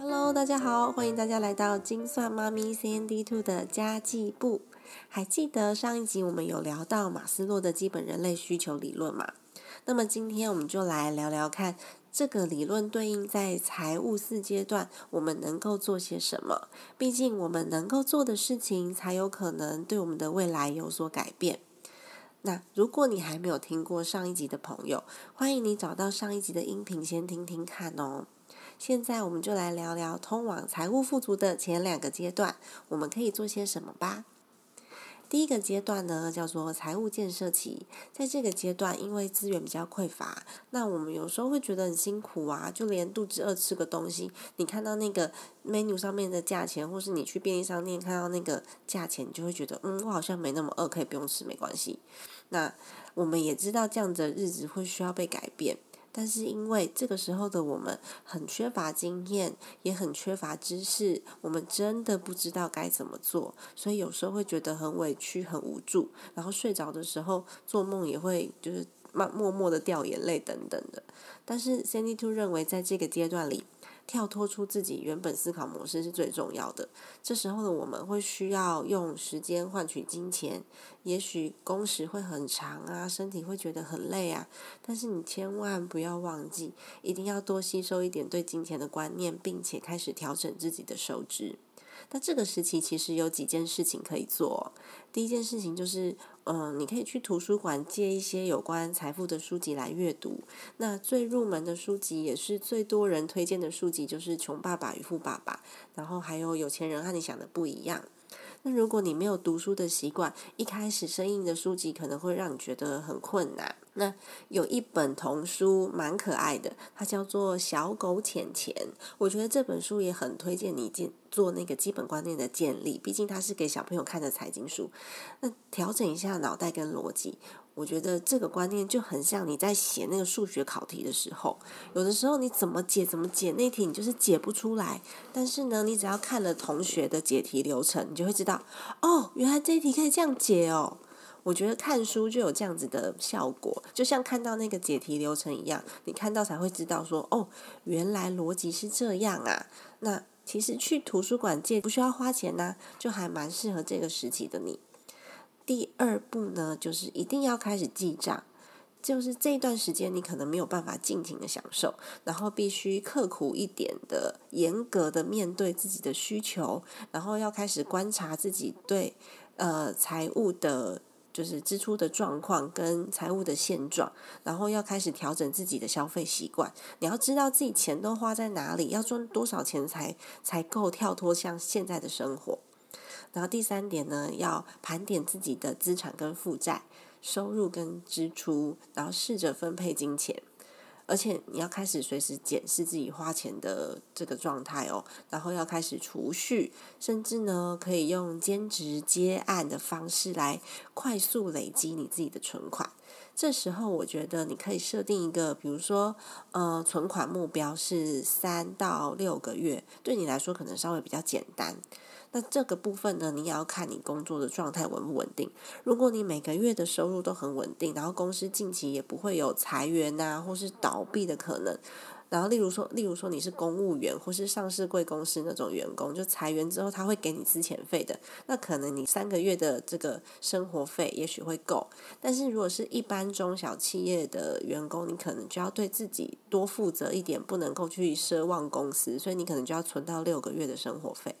Hello，大家好，欢迎大家来到金算妈咪 CND Two 的家计部。还记得上一集我们有聊到马斯洛的基本人类需求理论吗？那么今天我们就来聊聊看这个理论对应在财务四阶段，我们能够做些什么？毕竟我们能够做的事情，才有可能对我们的未来有所改变。那如果你还没有听过上一集的朋友，欢迎你找到上一集的音频先听听看哦。现在我们就来聊聊通往财务富足的前两个阶段，我们可以做些什么吧。第一个阶段呢，叫做财务建设期。在这个阶段，因为资源比较匮乏，那我们有时候会觉得很辛苦啊，就连肚子饿吃个东西，你看到那个 menu 上面的价钱，或是你去便利商店看到那个价钱，你就会觉得，嗯，我好像没那么饿，可以不用吃，没关系。那我们也知道，这样的日子会需要被改变。但是因为这个时候的我们很缺乏经验，也很缺乏知识，我们真的不知道该怎么做，所以有时候会觉得很委屈、很无助，然后睡着的时候做梦也会就是默默默的掉眼泪等等的。但是 Sandy Two 认为，在这个阶段里。跳脱出自己原本思考模式是最重要的。这时候的我们会需要用时间换取金钱，也许工时会很长啊，身体会觉得很累啊。但是你千万不要忘记，一定要多吸收一点对金钱的观念，并且开始调整自己的收支。那这个时期其实有几件事情可以做。第一件事情就是，嗯，你可以去图书馆借一些有关财富的书籍来阅读。那最入门的书籍，也是最多人推荐的书籍，就是《穷爸爸与富爸爸》，然后还有《有钱人和你想的不一样》。那如果你没有读书的习惯，一开始生硬的书籍可能会让你觉得很困难。那有一本童书蛮可爱的，它叫做《小狗钱钱》。我觉得这本书也很推荐你建做那个基本观念的建立，毕竟它是给小朋友看的财经书。那调整一下脑袋跟逻辑。我觉得这个观念就很像你在写那个数学考题的时候，有的时候你怎么解怎么解那题你就是解不出来，但是呢，你只要看了同学的解题流程，你就会知道，哦，原来这一题可以这样解哦。我觉得看书就有这样子的效果，就像看到那个解题流程一样，你看到才会知道说，哦，原来逻辑是这样啊。那其实去图书馆借不需要花钱呐，就还蛮适合这个时期的你。第二步呢，就是一定要开始记账，就是这段时间你可能没有办法尽情的享受，然后必须刻苦一点的、严格的面对自己的需求，然后要开始观察自己对呃财务的，就是支出的状况跟财务的现状，然后要开始调整自己的消费习惯。你要知道自己钱都花在哪里，要赚多少钱才才够跳脱像现在的生活。然后第三点呢，要盘点自己的资产跟负债、收入跟支出，然后试着分配金钱，而且你要开始随时检视自己花钱的这个状态哦。然后要开始储蓄，甚至呢可以用兼职接案的方式来快速累积你自己的存款。这时候我觉得你可以设定一个，比如说呃存款目标是三到六个月，对你来说可能稍微比较简单。那这个部分呢，你也要看你工作的状态稳不稳定。如果你每个月的收入都很稳定，然后公司近期也不会有裁员啊，或是倒闭的可能。然后，例如说，例如说你是公务员或是上市贵公司那种员工，就裁员之后他会给你资遣费的，那可能你三个月的这个生活费也许会够。但是如果是一般中小企业的员工，你可能就要对自己多负责一点，不能够去奢望公司，所以你可能就要存到六个月的生活费。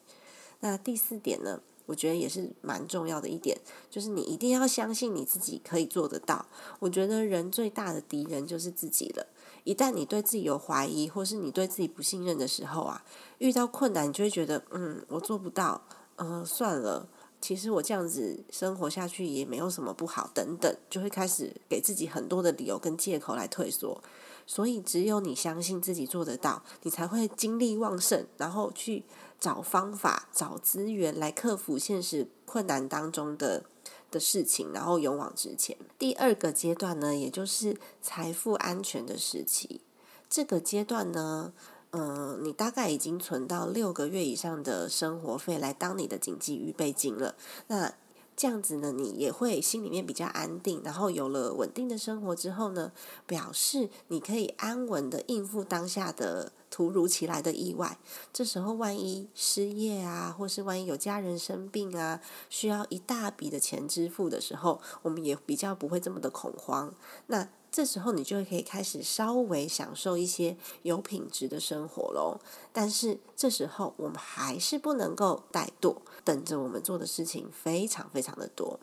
那第四点呢，我觉得也是蛮重要的一点，就是你一定要相信你自己可以做得到。我觉得人最大的敌人就是自己了。一旦你对自己有怀疑，或是你对自己不信任的时候啊，遇到困难，你就会觉得，嗯，我做不到，嗯，算了，其实我这样子生活下去也没有什么不好，等等，就会开始给自己很多的理由跟借口来退缩。所以，只有你相信自己做得到，你才会精力旺盛，然后去找方法、找资源来克服现实困难当中的的事情，然后勇往直前。第二个阶段呢，也就是财富安全的时期。这个阶段呢，嗯，你大概已经存到六个月以上的生活费来当你的经济预备金了。那这样子呢，你也会心里面比较安定，然后有了稳定的生活之后呢，表示你可以安稳的应付当下的突如其来的意外。这时候万一失业啊，或是万一有家人生病啊，需要一大笔的钱支付的时候，我们也比较不会这么的恐慌。那这时候你就可以开始稍微享受一些有品质的生活喽。但是这时候我们还是不能够怠惰，等着我们做的事情非常非常的多。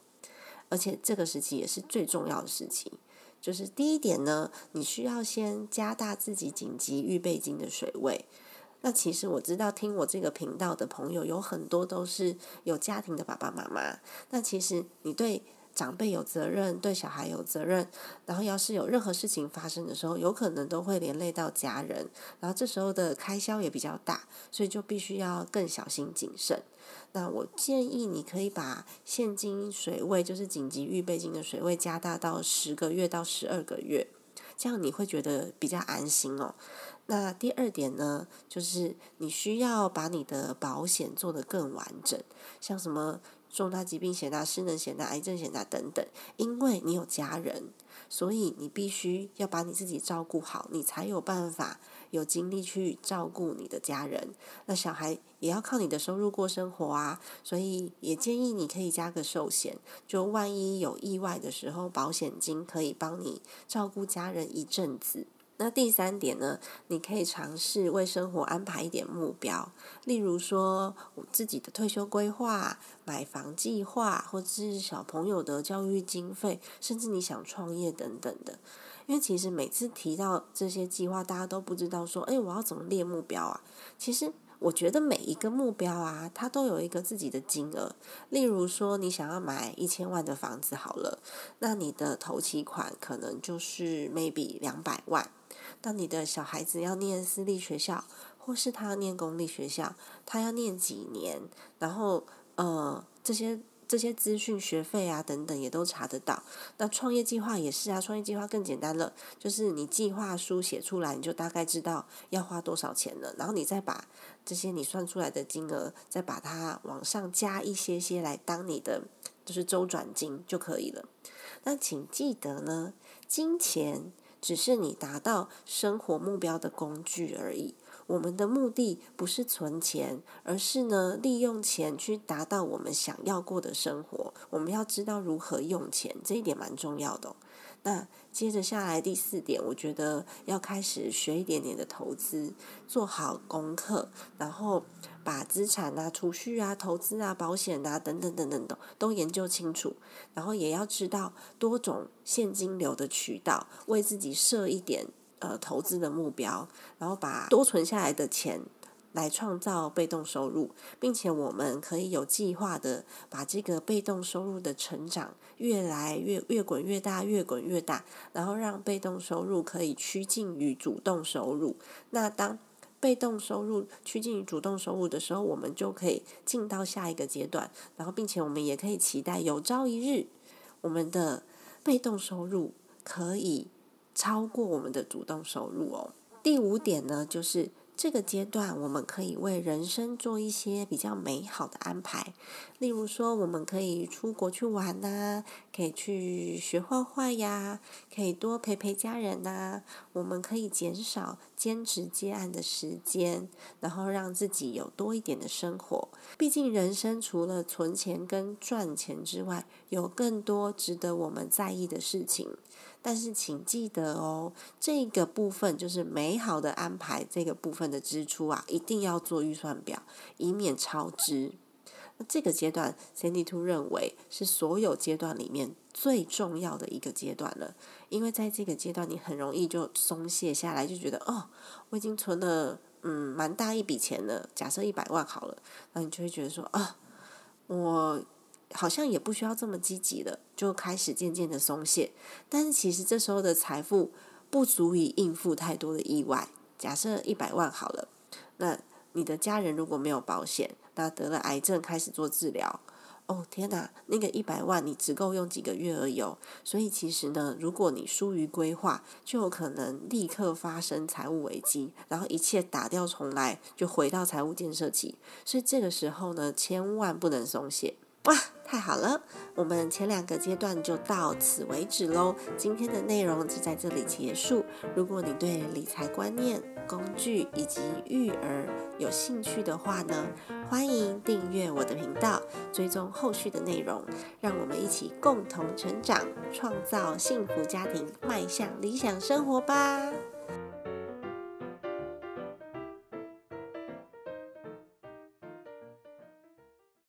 而且这个时期也是最重要的时期，就是第一点呢，你需要先加大自己紧急预备金的水位。那其实我知道听我这个频道的朋友有很多都是有家庭的爸爸妈妈。那其实你对。长辈有责任，对小孩有责任，然后要是有任何事情发生的时候，有可能都会连累到家人，然后这时候的开销也比较大，所以就必须要更小心谨慎。那我建议你可以把现金水位，就是紧急预备金的水位加大到十个月到十二个月，这样你会觉得比较安心哦。那第二点呢，就是你需要把你的保险做得更完整，像什么。重大疾病险啊、失能险啊、癌症险啊等等，因为你有家人，所以你必须要把你自己照顾好，你才有办法有精力去照顾你的家人。那小孩也要靠你的收入过生活啊，所以也建议你可以加个寿险，就万一有意外的时候，保险金可以帮你照顾家人一阵子。那第三点呢，你可以尝试为生活安排一点目标，例如说我自己的退休规划、买房计划，或者是小朋友的教育经费，甚至你想创业等等的。因为其实每次提到这些计划，大家都不知道说，哎，我要怎么列目标啊？其实我觉得每一个目标啊，它都有一个自己的金额。例如说，你想要买一千万的房子好了，那你的头期款可能就是 maybe 两百万。当你的小孩子要念私立学校，或是他要念公立学校，他要念几年？然后，呃，这些这些资讯、学费啊等等，也都查得到。那创业计划也是啊，创业计划更简单了，就是你计划书写出来，你就大概知道要花多少钱了。然后你再把这些你算出来的金额，再把它往上加一些些来当你的就是周转金就可以了。那请记得呢，金钱。只是你达到生活目标的工具而已。我们的目的不是存钱，而是呢利用钱去达到我们想要过的生活。我们要知道如何用钱，这一点蛮重要的。那接着下来第四点，我觉得要开始学一点点的投资，做好功课，然后把资产啊、储蓄啊、投资啊、保险啊等等等等的都研究清楚，然后也要知道多种现金流的渠道，为自己设一点呃投资的目标，然后把多存下来的钱。来创造被动收入，并且我们可以有计划的把这个被动收入的成长越来越越滚越大，越滚越大，然后让被动收入可以趋近于主动收入。那当被动收入趋近于主动收入的时候，我们就可以进到下一个阶段，然后并且我们也可以期待有朝一日，我们的被动收入可以超过我们的主动收入哦。第五点呢，就是。这个阶段，我们可以为人生做一些比较美好的安排，例如说，我们可以出国去玩呐，可以去学画画呀，可以多陪陪家人呐，我们可以减少兼职接案的时间，然后让自己有多一点的生活。毕竟，人生除了存钱跟赚钱之外，有更多值得我们在意的事情。但是请记得哦，这个部分就是美好的安排，这个部分的支出啊，一定要做预算表，以免超支。那这个阶段，Sandy Two 认为是所有阶段里面最重要的一个阶段了，因为在这个阶段，你很容易就松懈下来，就觉得哦，我已经存了嗯蛮大一笔钱了，假设一百万好了，那你就会觉得说啊，我。好像也不需要这么积极了，就开始渐渐的松懈。但是其实这时候的财富不足以应付太多的意外。假设一百万好了，那你的家人如果没有保险，那得了癌症开始做治疗，哦天哪，那个一百万你只够用几个月而已。所以其实呢，如果你疏于规划，就有可能立刻发生财务危机，然后一切打掉重来，就回到财务建设期。所以这个时候呢，千万不能松懈。哇，太好了！我们前两个阶段就到此为止喽。今天的内容就在这里结束。如果你对理财观念、工具以及育儿有兴趣的话呢，欢迎订阅我的频道，追踪后续的内容。让我们一起共同成长，创造幸福家庭，迈向理想生活吧！